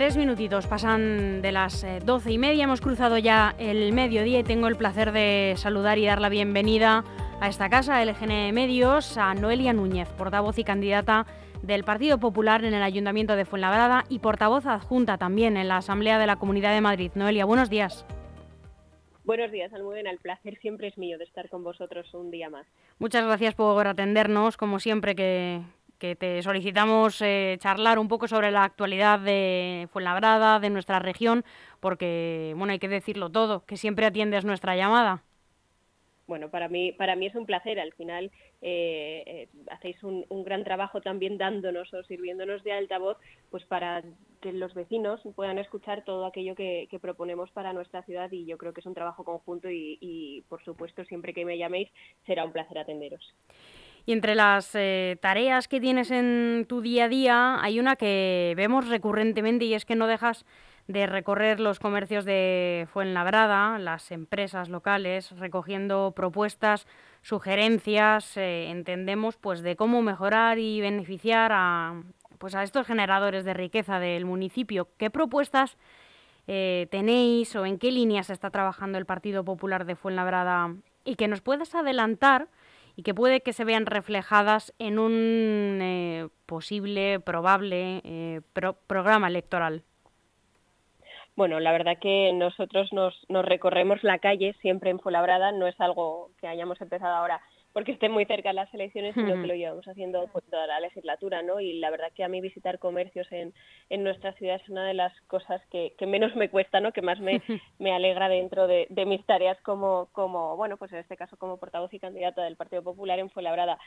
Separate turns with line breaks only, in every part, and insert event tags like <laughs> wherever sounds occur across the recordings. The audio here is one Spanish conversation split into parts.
Tres minutitos pasan de las eh, doce y media. Hemos cruzado ya el mediodía y tengo el placer de saludar y dar la bienvenida a esta casa, LGN Medios, a Noelia Núñez, portavoz y candidata del Partido Popular en el Ayuntamiento de Fuenlabrada y portavoz adjunta también en la Asamblea de la Comunidad de Madrid. Noelia, buenos días.
Buenos días, Almudena. El placer siempre es mío de estar con vosotros un día más.
Muchas gracias por atendernos, como siempre que, que te solicitamos eh, charlar un poco sobre la actualidad de Fuenlabrada, de nuestra región, porque, bueno, hay que decirlo todo, que siempre atiendes nuestra llamada.
Bueno, para mí, para mí es un placer. Al final eh, eh, hacéis un, gran trabajo también dándonos o sirviéndonos de altavoz, pues para que los vecinos puedan escuchar todo aquello que, proponemos para nuestra ciudad y yo creo que es un trabajo conjunto y, y por supuesto, siempre que me llaméis será un placer atenderos.
Y entre las eh, tareas que tienes en tu día a día hay una que vemos recurrentemente y es que no dejas de recorrer los comercios de Fuenlabrada, las empresas locales, recogiendo propuestas, sugerencias, eh, entendemos, pues de cómo mejorar y beneficiar a, pues a estos generadores de riqueza del municipio. ¿Qué propuestas eh, tenéis o en qué líneas está trabajando el Partido Popular de Fuenlabrada? Y que nos puedes adelantar y que puede que se vean reflejadas en un eh, posible, probable eh, programa electoral.
Bueno, la verdad que nosotros nos, nos recorremos la calle siempre en no es algo que hayamos empezado ahora porque esté muy cerca las elecciones, sino que <laughs> lo llevamos haciendo pues, toda la legislatura, ¿no? Y la verdad que a mí visitar comercios en, en nuestra ciudad es una de las cosas que, que menos me cuesta, ¿no? Que más me, <laughs> me alegra dentro de, de, mis tareas como, como, bueno, pues en este caso como portavoz y candidata del Partido Popular en Fuenlabrada.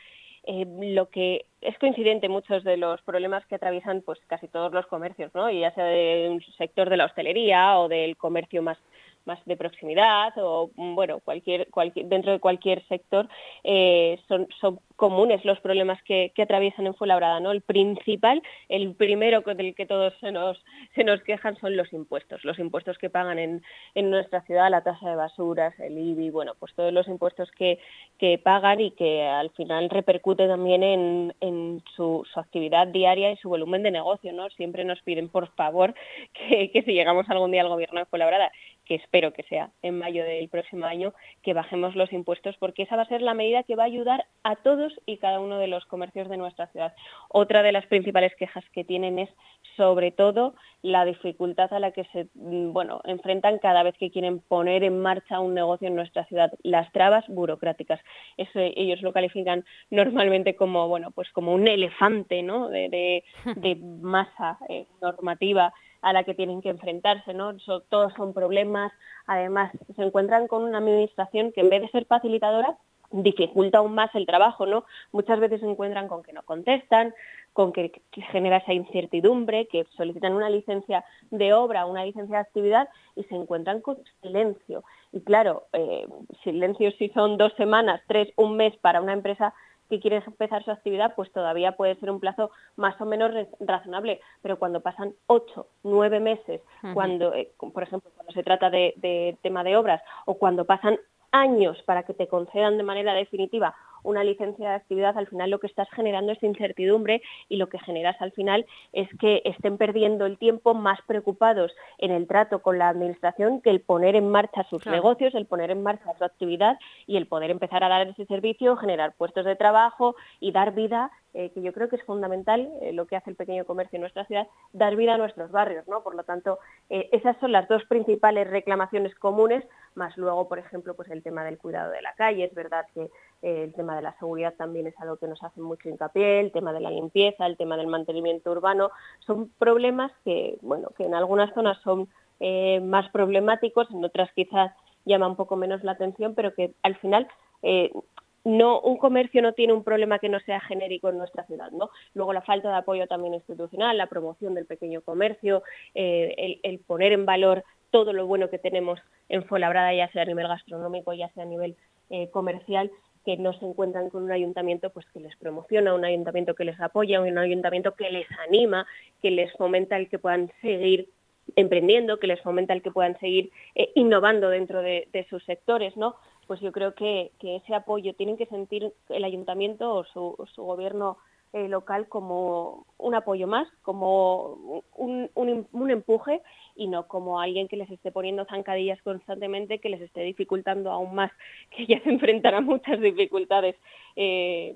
Eh, lo que es coincidente muchos de los problemas que atraviesan pues casi todos los comercios, ¿no? Y ya sea del sector de la hostelería o del comercio más más de proximidad o bueno cualquier, cualquier dentro de cualquier sector eh, son, son comunes los problemas que, que, atraviesan en Fuenlabrada, ¿no? El principal, el primero del que todos se nos, se nos quejan son los impuestos, los impuestos que pagan en, en nuestra ciudad, la tasa de basuras, el IBI, bueno, pues todos los impuestos que, que pagan y que al final repercute también en, en su, su, actividad diaria y su volumen de negocio, ¿no? Siempre nos piden, por favor, que, que si llegamos algún día al gobierno de Fuenlabrada, que espero que sea en mayo del próximo año, que bajemos los impuestos, porque esa va a ser la medida que va a ayudar a todos y cada uno de los comercios de nuestra ciudad. Otra de las principales quejas que tienen es sobre todo la dificultad a la que se mm, bueno, enfrentan cada vez que quieren poner en marcha un negocio en nuestra ciudad, las trabas burocráticas. Eso ellos lo califican normalmente como bueno, pues como un elefante, ¿no? de, de, masa eh, normativa a la que tienen que enfrentarse, ¿no? todos son problemas, además se encuentran con una administración que en vez de ser facilitadora dificulta aún más el trabajo, ¿no? Muchas veces se encuentran con que no contestan, con que, genera esa incertidumbre, que solicitan una licencia de obra, una licencia de actividad y se encuentran con silencio. Y claro, eh, silencio si son dos semanas, tres, un mes para una empresa que quiere empezar su actividad, pues todavía puede ser un plazo más o menos razonable. Pero cuando pasan ocho, nueve meses, cuando, eh, por ejemplo, cuando se trata de, de tema de obras, o cuando pasan años para que te concedan de manera definitiva una licencia de actividad, al final lo que estás generando es incertidumbre y lo que generas al final es que estén perdiendo el tiempo más preocupados en el trato con la administración que el poner en marcha sus negocios, el poner en marcha su actividad y el poder empezar a dar ese servicio, generar puestos de trabajo y dar vida eh, que yo creo que es fundamental eh, lo que hace el pequeño comercio en nuestra ciudad, dar vida a nuestros barrios, ¿no? Por lo tanto, eh, esas son las dos principales reclamaciones comunes, más luego, por ejemplo, pues el tema del cuidado de la calle, es verdad que el tema de la seguridad también es algo que nos hace mucho hincapié, el tema de la limpieza, el tema del mantenimiento urbano, son problemas que, bueno, que en algunas zonas son más problemáticos, en otras quizás llama un poco menos la atención, pero que al final no un comercio no tiene un problema que no sea genérico en nuestra ciudad, ¿no? Luego la falta de apoyo también institucional, la promoción del pequeño comercio, eh, el, poner en valor todo lo bueno que tenemos en Fuenlabrada, ya sea a nivel gastronómico, ya sea a nivel eh, comercial, que no se encuentran con un ayuntamiento pues que les promociona, un ayuntamiento que les apoya, un ayuntamiento que les anima, que les fomenta el que puedan seguir emprendiendo, que les fomenta el que puedan seguir eh, innovando dentro de, sus sectores, ¿no? pues yo creo que, ese apoyo tienen que sentir el ayuntamiento o su, gobierno eh, local como un apoyo más, como un, un, empuje y no como alguien que les esté poniendo zancadillas constantemente, que les esté dificultando aún más, <laughs> que ya se enfrentará a muchas dificultades eh,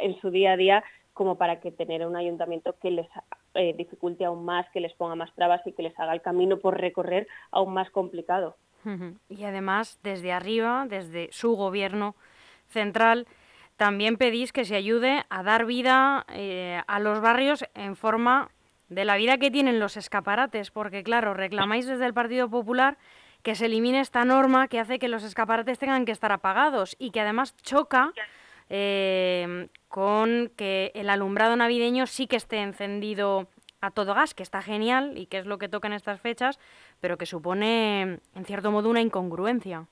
en su día a día como para que tener un ayuntamiento que les eh, dificulte aún más, que les ponga más trabas y que les haga el camino por recorrer aún más complicado.
Y además, desde arriba, desde su gobierno central, también pedís que se ayude a dar vida eh, a los barrios en forma de la vida que tienen los escaparates, porque claro, reclamáis desde el Partido Popular que se elimine esta norma que hace que los escaparates tengan que estar apagados y que además choca eh, con que el alumbrado navideño sí que esté encendido a todo gas, que está genial y que es lo que toca en estas fechas, pero que supone en cierto modo una incongruencia.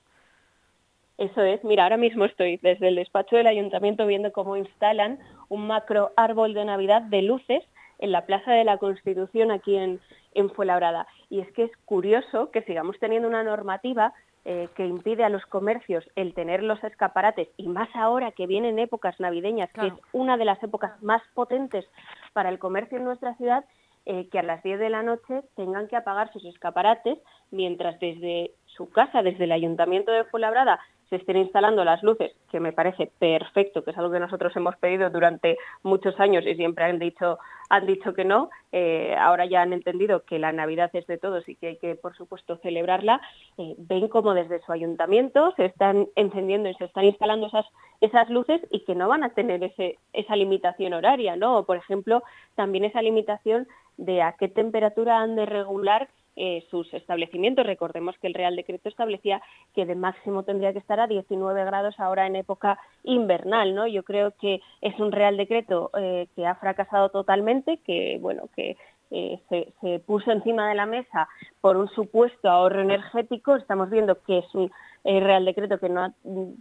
Eso es, mira, ahora mismo estoy desde el despacho del ayuntamiento viendo cómo instalan un macro árbol de Navidad de luces en la Plaza de la Constitución aquí en, en Fuenlabrada. Y es que es curioso que sigamos teniendo una normativa eh, que impide a los comercios el tener los escaparates, y más ahora que vienen épocas navideñas, que es una de las épocas más potentes para el comercio en nuestra ciudad, eh, que a las 10 de la noche tengan que apagar sus escaparates, mientras desde su casa, desde el Ayuntamiento de Fuenlabrada, se estén instalando las luces, que me parece perfecto, que es algo que nosotros hemos pedido durante muchos años y siempre han dicho, han dicho que no, eh, ahora ya han entendido que la Navidad es de todos y que hay que, por supuesto, celebrarla, eh, ven como desde su ayuntamiento se están encendiendo y se están instalando esas, esas luces y que no van a tener ese, esa limitación horaria, ¿no? por ejemplo, también esa limitación de a qué temperatura han de regular eh, sus establecimientos. Recordemos que el Real Decreto establecía que de máximo tendría que estar a 19 grados ahora en época invernal, ¿no? Yo creo que es un Real Decreto eh, que ha fracasado totalmente, que bueno, que eh, se, puso encima de la mesa por un supuesto ahorro energético. Estamos viendo que es un Real Decreto que no ha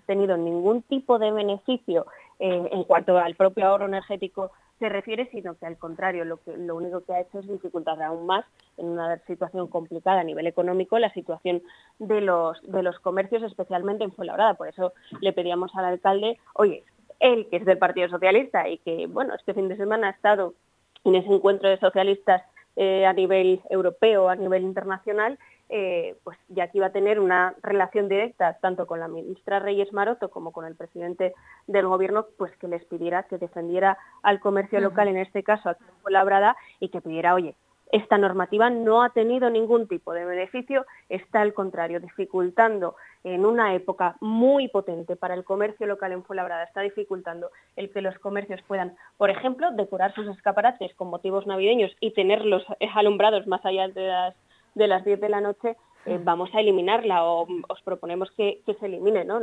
tenido ningún tipo de beneficio en cuanto al propio ahorro energético se refiere, sino que al contrario, lo, que, lo único que ha hecho es dificultar aún más en una situación complicada a nivel económico la situación de los, de los comercios, especialmente en Fuenlabrada. Por eso le pedíamos al alcalde, oye, él que es del Partido Socialista y que, bueno, este fin de semana ha estado en ese encuentro de socialistas eh, a nivel europeo, a nivel internacional, eh, pues ya que iba a tener una relación directa tanto con la ministra Reyes Maroto como con el presidente del gobierno, pues que les pidiera que defendiera al comercio local, en este caso en Labrada, y que pidiera, oye, esta normativa no ha tenido ningún tipo de beneficio, está al contrario, dificultando en una época muy potente para el comercio local en Fuenlabrada, está dificultando el que los comercios puedan, por ejemplo, decorar sus escaparates con motivos navideños y tenerlos alumbrados más allá de las de las 10 de la noche, eh, vamos a eliminarla o os proponemos que, se elimine, ¿no?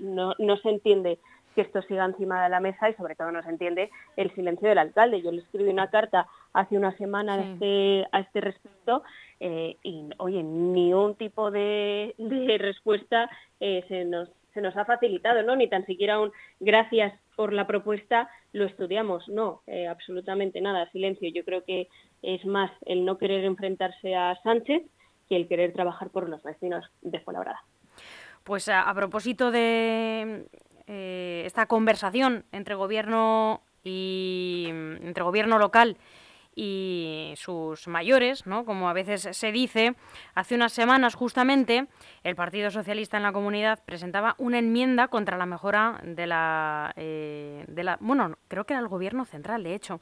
¿no? No se entiende que esto siga encima de la mesa y sobre todo no se entiende el silencio del alcalde. Yo le escribí una carta hace una semana a, este, a este respecto eh, y, oye, ni un tipo de, respuesta eh, se, nos, se nos ha facilitado, ¿no? Ni tan siquiera un gracias por la propuesta lo estudiamos. No, absolutamente nada, silencio. Yo creo que es más el no querer enfrentarse a Sánchez que el querer trabajar por los vecinos de Fuenlabrada.
Pues a, propósito de eh, esta conversación entre gobierno y entre gobierno local y sus mayores, ¿no? como a veces se dice. Hace unas semanas, justamente, el Partido Socialista en la comunidad presentaba una enmienda contra la mejora de la, eh, de la bueno, creo que era el Gobierno central, de hecho,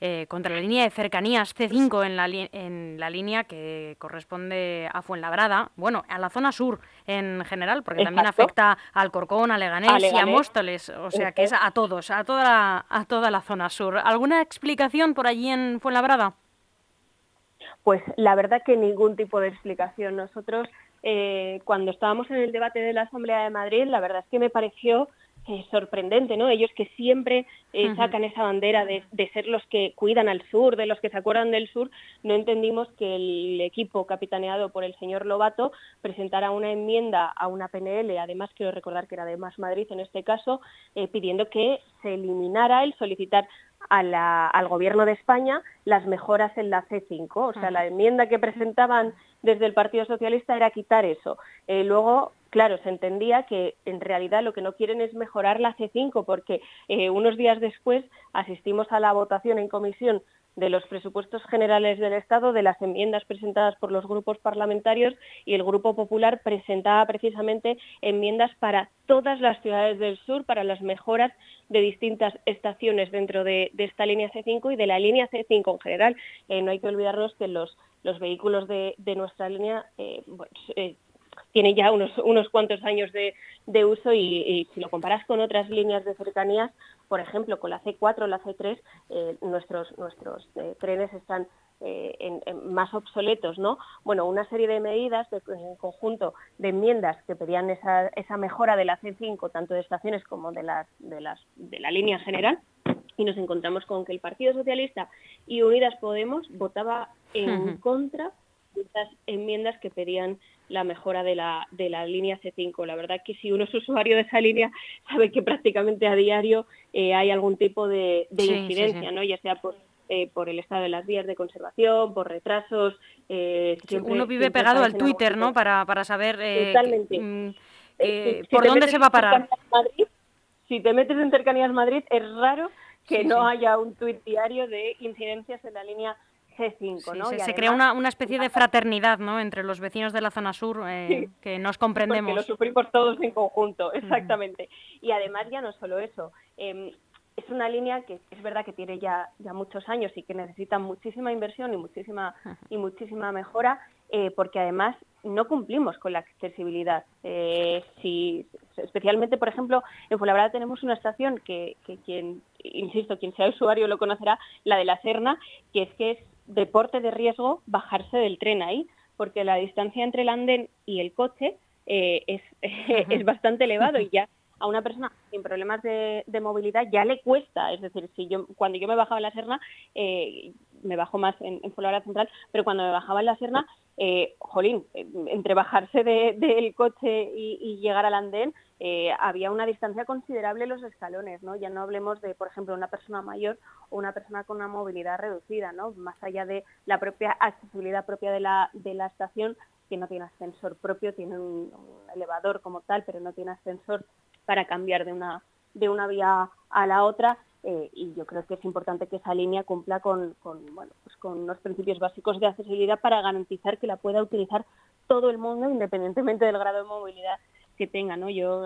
eh, contra la línea de cercanías C5 en la, en la línea que corresponde a Fuenlabrada, bueno, a la zona sur en general, porque también afecta al Corcón, a Leganés, y a Móstoles, o sea que es a todos, a toda, la, a toda la zona sur. ¿Alguna explicación por allí en Fuenlabrada?
Pues la verdad que ningún tipo de explicación. Nosotros, eh, cuando estábamos en el debate de la Asamblea de Madrid, la verdad es que me pareció sorprendente, ¿no? Ellos que siempre eh, sacan esa bandera de, ser los que cuidan al sur, de los que se acuerdan del sur, no entendimos que el equipo capitaneado por el señor Lobato presentara una enmienda a una PNL, además quiero recordar que era de Más Madrid en este caso, eh, pidiendo que se eliminara el solicitar al gobierno de España las mejoras en la C5. O sea, la enmienda que presentaban desde el Partido Socialista era quitar eso. Eh, luego claro, se entendía que en realidad lo que no quieren es mejorar la C5, porque eh, unos días después asistimos a la votación en comisión de los presupuestos generales del Estado, de las enmiendas presentadas por los grupos parlamentarios y el Grupo Popular presentaba precisamente enmiendas para todas las ciudades del sur, para las mejoras de distintas estaciones dentro de, esta línea C5 y de la línea C5 en general. Eh, no hay que olvidarnos que los, los vehículos de, nuestra línea eh, eh, tienen ya unos, unos cuantos años de, uso y, si lo comparas con otras líneas de cercanías, por ejemplo, con la C4 o la C3, eh, nuestros, nuestros eh, trenes están eh, más obsoletos, ¿no? Bueno, una serie de medidas en conjunto de enmiendas que pedían esa, esa mejora de la C5, tanto de estaciones como de, las, de, las, de la línea general, y nos encontramos con que el Partido Socialista y Unidas Podemos votaba en contra esas enmiendas que pedían la mejora de la, de la línea C5. La verdad que si uno es usuario de esa línea <laughs> sabe que prácticamente a diario eh, hay algún tipo de, incidencia, ¿no? ya sea por, eh, por el estado de las vías de conservación, por retrasos.
Eh, uno vive pegado al Twitter, ¿no? Para, para saber
mm,
por dónde se va a parar.
si te metes en Cercanías Madrid, es raro que no haya un tuit diario de incidencias en la línea
se, crea una, una, especie de fraternidad ¿no? entre los vecinos de la zona sur eh, que nos comprendemos.
Porque lo sufrimos todos en conjunto, exactamente. Y además ya no solo eso, em, es una línea que es verdad que tiene ya, ya muchos años y que necesita muchísima inversión y muchísima, y muchísima mejora, eh, porque además no cumplimos con la accesibilidad. Eh, si, especialmente, por ejemplo, en Fuenlabrada tenemos una estación que, que, quien, insisto, quien sea usuario lo conocerá, la de la Serna, que es que es deporte de riesgo bajarse del tren ahí, porque la distancia entre el andén y el coche eh, es, <laughs> es bastante elevado y ya <laughs> a una persona sin problemas de, movilidad ya le cuesta, es decir, si yo cuando yo me bajaba la Serna, eh, me bajo más en, en Central, pero cuando me bajaba en la Serna, eh, jolín, entre bajarse del coche y, llegar al andén, eh, había una distancia considerable en los escalones, ¿no? Ya no hablemos de, por ejemplo, una persona mayor o una persona con una movilidad reducida, ¿no? Más allá de la propia accesibilidad propia de la, de la estación, que no tiene ascensor propio, tiene un, elevador como tal, pero no tiene ascensor para cambiar de una, de una vía a la otra. Eh, y yo creo que es importante que esa línea cumpla con, con, bueno, pues con unos principios básicos de accesibilidad para garantizar que la pueda utilizar todo el mundo independientemente del grado de movilidad que tenga. ¿no? Yo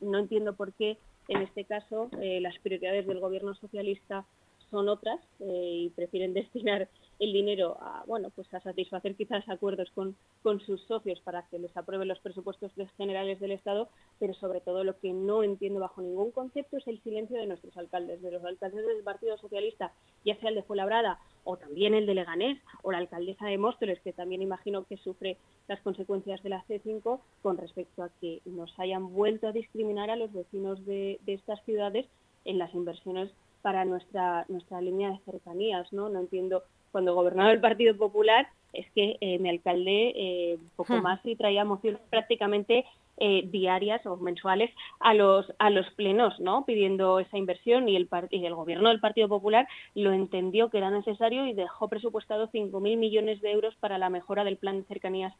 no entiendo por qué en este caso eh, las prioridades del gobierno socialista son otras eh, y prefieren <laughs> destinar el dinero a, bueno, pues a satisfacer quizás acuerdos con, con sus socios para que les aprueben los presupuestos generales del Estado, pero sobre todo lo que no entiendo bajo ningún concepto es el silencio de nuestros alcaldes, de los alcaldes del Partido Socialista, ya sea el de Fuenlabrada o también el de Leganés o la alcaldesa de Móstoles, que también imagino que sufre las consecuencias de la C5 con respecto a que nos hayan vuelto a discriminar a los vecinos de, de estas ciudades en las inversiones para nuestra nuestra línea de cercanías, ¿no? No entiendo cuando gobernaba el Partido Popular es que eh, mi alcalde eh, poco hmm. más y traía mociones prácticamente eh, diarias o mensuales a los a los plenos, ¿no? Pidiendo esa inversión y el, y el gobierno del Partido Popular lo entendió que era necesario y dejó presupuestado 5.000 millones de euros para la mejora del plan de cercanías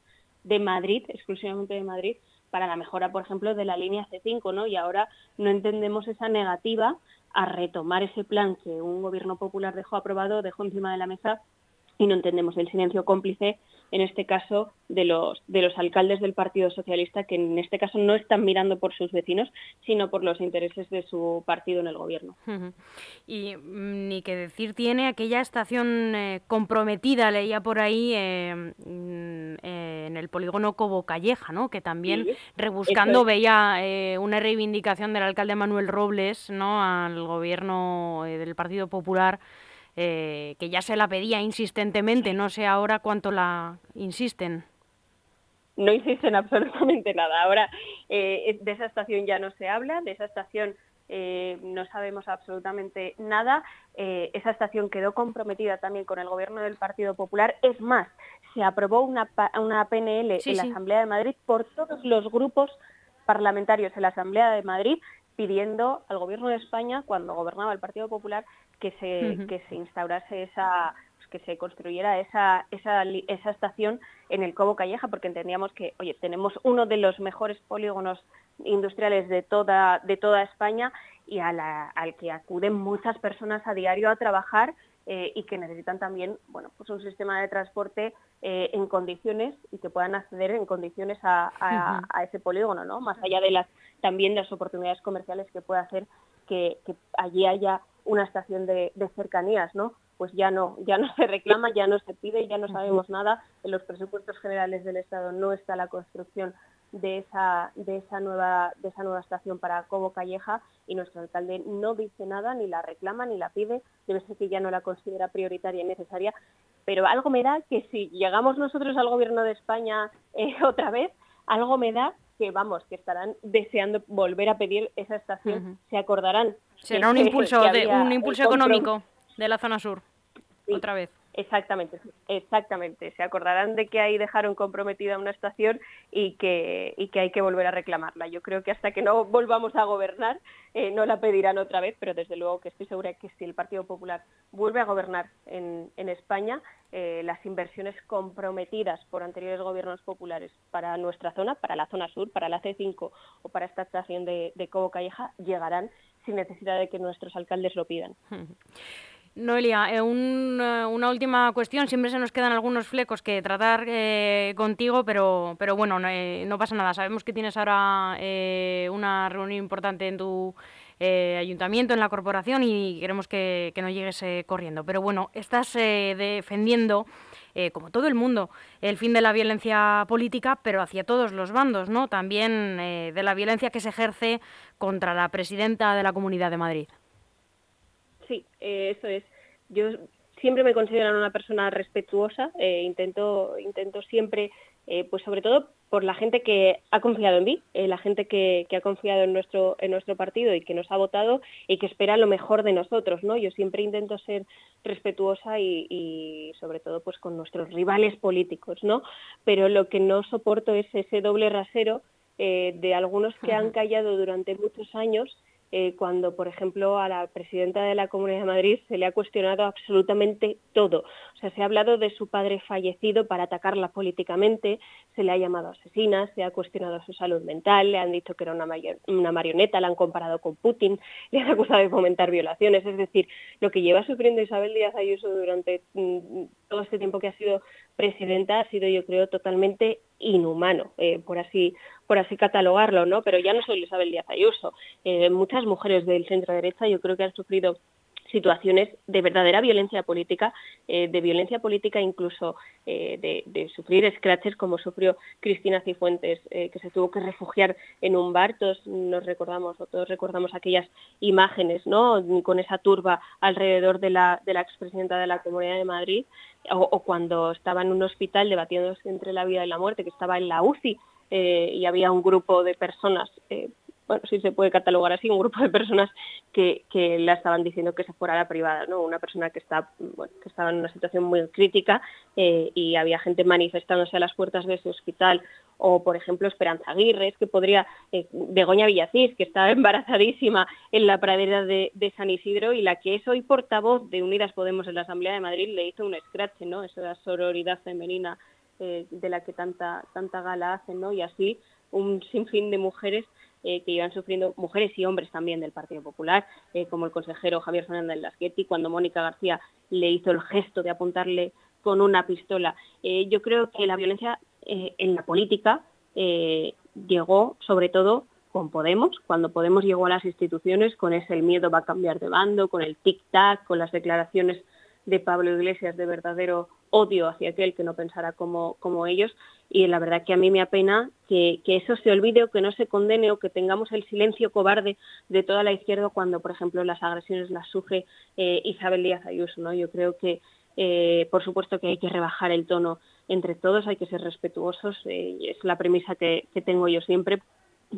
de Madrid, exclusivamente de Madrid, para la mejora, por ejemplo, de la línea C5, ¿no? Y ahora no entendemos esa negativa a retomar ese plan que un gobierno popular dejó aprobado, dejó encima de la mesa y no entendemos el silencio cómplice en este caso de los de los alcaldes del Partido Socialista que en este caso no están mirando por sus vecinos sino por los intereses de su partido en el gobierno.
Y mm, ni que decir tiene aquella estación eh, comprometida leía por ahí eh, mm, eh, en el polígono Cobo Calleja no que también rebuscando veía una reivindicación del alcalde Manuel Robles no al gobierno del Partido Popular eh, que ya se la pedía insistentemente, no sé ahora cuánto la insisten.
No insisten <laughs> absolutamente nada. Ahora eh, de esa estación ya no se habla, de esa estación eh, no sabemos absolutamente nada. esa estación quedó comprometida también con el gobierno del Partido Popular. Es más, se aprobó una, una PNL en la Asamblea de Madrid por todos los grupos parlamentarios en la Asamblea de Madrid pidiendo al gobierno de España, cuando gobernaba el Partido Popular, que se, que se instaurase esa, que se construyera esa, esa, esa estación en el Cobo Calleja, porque entendíamos que, oye, tenemos uno de los mejores polígonos industriales de toda, de toda España y al que acuden muchas personas a diario a trabajar eh, y que necesitan también bueno, pues un sistema de transporte eh, en condiciones y que puedan acceder en condiciones a, ese polígono, ¿no? más allá de las también de las oportunidades comerciales que puede hacer que, allí haya una estación de, cercanías, ¿no? Pues ya no, ya no se reclama, ya no se pide, ya no sabemos nada. En los presupuestos generales del Estado no está la construcción de esa, de esa nueva, de esa nueva estación para Cobo Calleja y nuestro alcalde no dice nada, ni la reclama, ni la pide, debe ser que ya no la considera prioritaria y necesaria, pero algo me da que si llegamos nosotros al gobierno de España eh, <laughs> otra vez, algo me da que vamos, que estarán deseando volver a pedir esa estación, se acordarán.
Será un impulso, de, un impulso económico de la zona sur, otra vez.
Exactamente, exactamente. Se acordarán de que ahí dejaron comprometida una estación y que, hay que volver a reclamarla. Yo creo que hasta que no volvamos a gobernar eh, no la pedirán otra vez, pero desde luego que estoy segura que si el Partido Popular vuelve a gobernar en, en España, eh, las inversiones comprometidas por anteriores gobiernos populares para nuestra zona, para la zona sur, para la C5 o para esta estación de, de Cobo Calleja, llegarán sin necesidad de que nuestros alcaldes lo pidan. <laughs>
Noelia, eh, eh, una última cuestión. Siempre se nos quedan algunos flecos que tratar eh, contigo, pero, pero bueno, no, pasa nada. Sabemos que tienes ahora una reunión importante en tu ayuntamiento, en la corporación, y queremos que, no llegues corriendo. Pero bueno, estás defendiendo, como todo el mundo, el fin de la violencia política, pero hacia todos los bandos, ¿no? También de la violencia que se ejerce contra la presidenta de la Comunidad de Madrid
sí, eh, eso es. Yo siempre me considero una persona respetuosa, eh, intento, intento siempre, eh, pues sobre todo por la gente que ha confiado en mí, la gente que, ha confiado en nuestro, en nuestro partido y que nos ha votado y que espera lo mejor de nosotros, ¿no? Yo siempre intento ser respetuosa y, sobre todo pues con nuestros rivales políticos, ¿no? Pero lo que no soporto es ese doble rasero de algunos que han callado durante muchos años eh, cuando, por ejemplo, a la presidenta de la Comunidad de Madrid se le ha cuestionado absolutamente todo. O sea, se ha hablado de su padre fallecido para atacarla políticamente, se le ha llamado asesina, se ha cuestionado su salud mental, le han dicho que era una, una marioneta, la han comparado con Putin, <laughs> le han acusado de fomentar violaciones. Es decir, lo que lleva sufriendo Isabel Díaz Ayuso durante mm, todo este tiempo que ha sido presidenta ha sido, yo creo, totalmente inhumano, eh, por así por así catalogarlo, ¿no? Pero ya no soy Isabel Díaz Ayuso. Eh, muchas mujeres del centro derecha yo creo que han sufrido situaciones de verdadera violencia política, eh, de violencia política incluso eh, de, sufrir scratches como sufrió Cristina Cifuentes, eh, que se tuvo que refugiar en un bar. Todos nos recordamos, o todos recordamos aquellas imágenes, ¿no? Con esa turba alrededor de la, de la expresidenta de la Comunidad de Madrid, o, o, cuando estaba en un hospital debatiéndose entre la vida y la muerte, que estaba en la UCI. y había un grupo de personas bueno, si se puede catalogar así, un grupo de personas que, que la estaban diciendo que se fuera a la privada, ¿no? Una persona que, está, que estaba en una situación muy crítica eh, y había gente manifestándose a las puertas de ese hospital o por ejemplo Esperanza Aguirre, que podría, eh, Begoña Villacís, que estaba <laughs> embarazadísima en la pradera de, San Isidro y la que es hoy portavoz de Unidas Podemos en la Asamblea de Madrid le hizo un scratch, ¿no? Esa sororidad femenina eh, de la que tanta, tanta gala hacen, ¿no? Y así un sinfín de mujeres eh, que iban sufriendo mujeres y hombres también del Partido Popular, eh, como el consejero Javier Fernández Lasquetti, cuando Mónica García le hizo el gesto de apuntarle con una pistola. Eh, yo creo que la violencia en la política llegó sobre todo con Podemos, cuando Podemos llegó a las instituciones con ese el miedo va a cambiar de bando, con el tic-tac, con las declaraciones de Pablo Iglesias de verdadero odio hacia aquel que no pensara como, como ellos y la verdad que a mí me apena que, que, eso se olvide o que no se condene o que tengamos el silencio cobarde de toda la izquierda cuando, por ejemplo, las agresiones las sufre eh, Isabel Díaz Ayuso. ¿no? Yo creo que, eh, por supuesto, que hay que rebajar el tono entre todos, hay que ser respetuosos, eh, es la premisa que, que, tengo yo siempre.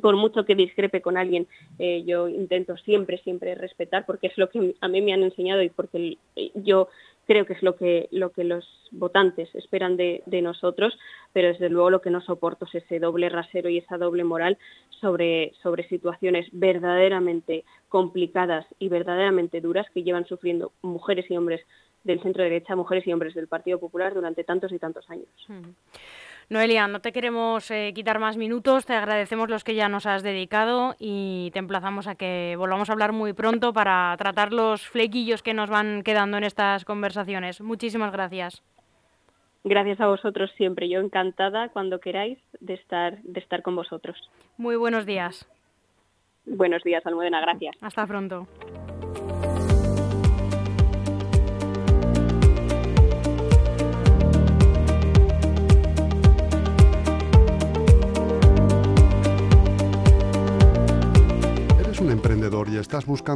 Por mucho que discrepe con alguien, yo intento siempre, siempre respetar, porque es lo que a mí me han enseñado y porque yo creo que es lo que, lo que los votantes esperan de, nosotros, pero desde luego lo que no soporto es ese doble rasero y esa doble moral sobre, sobre situaciones verdaderamente complicadas y verdaderamente duras que llevan sufriendo mujeres y hombres del centro derecha, mujeres y hombres del Partido Popular durante tantos y tantos años.
Noelia, no te queremos eh, quitar más minutos, te agradecemos los que ya nos has dedicado y te emplazamos a que volvamos a hablar muy pronto para tratar los flequillos que nos van quedando en estas conversaciones. Muchísimas gracias.
Gracias a vosotros siempre. Yo encantada cuando queráis de estar, de estar con vosotros.
Muy buenos días.
Buenos días, Almudena. Gracias.
Hasta pronto.
Emprendedor y estás buscando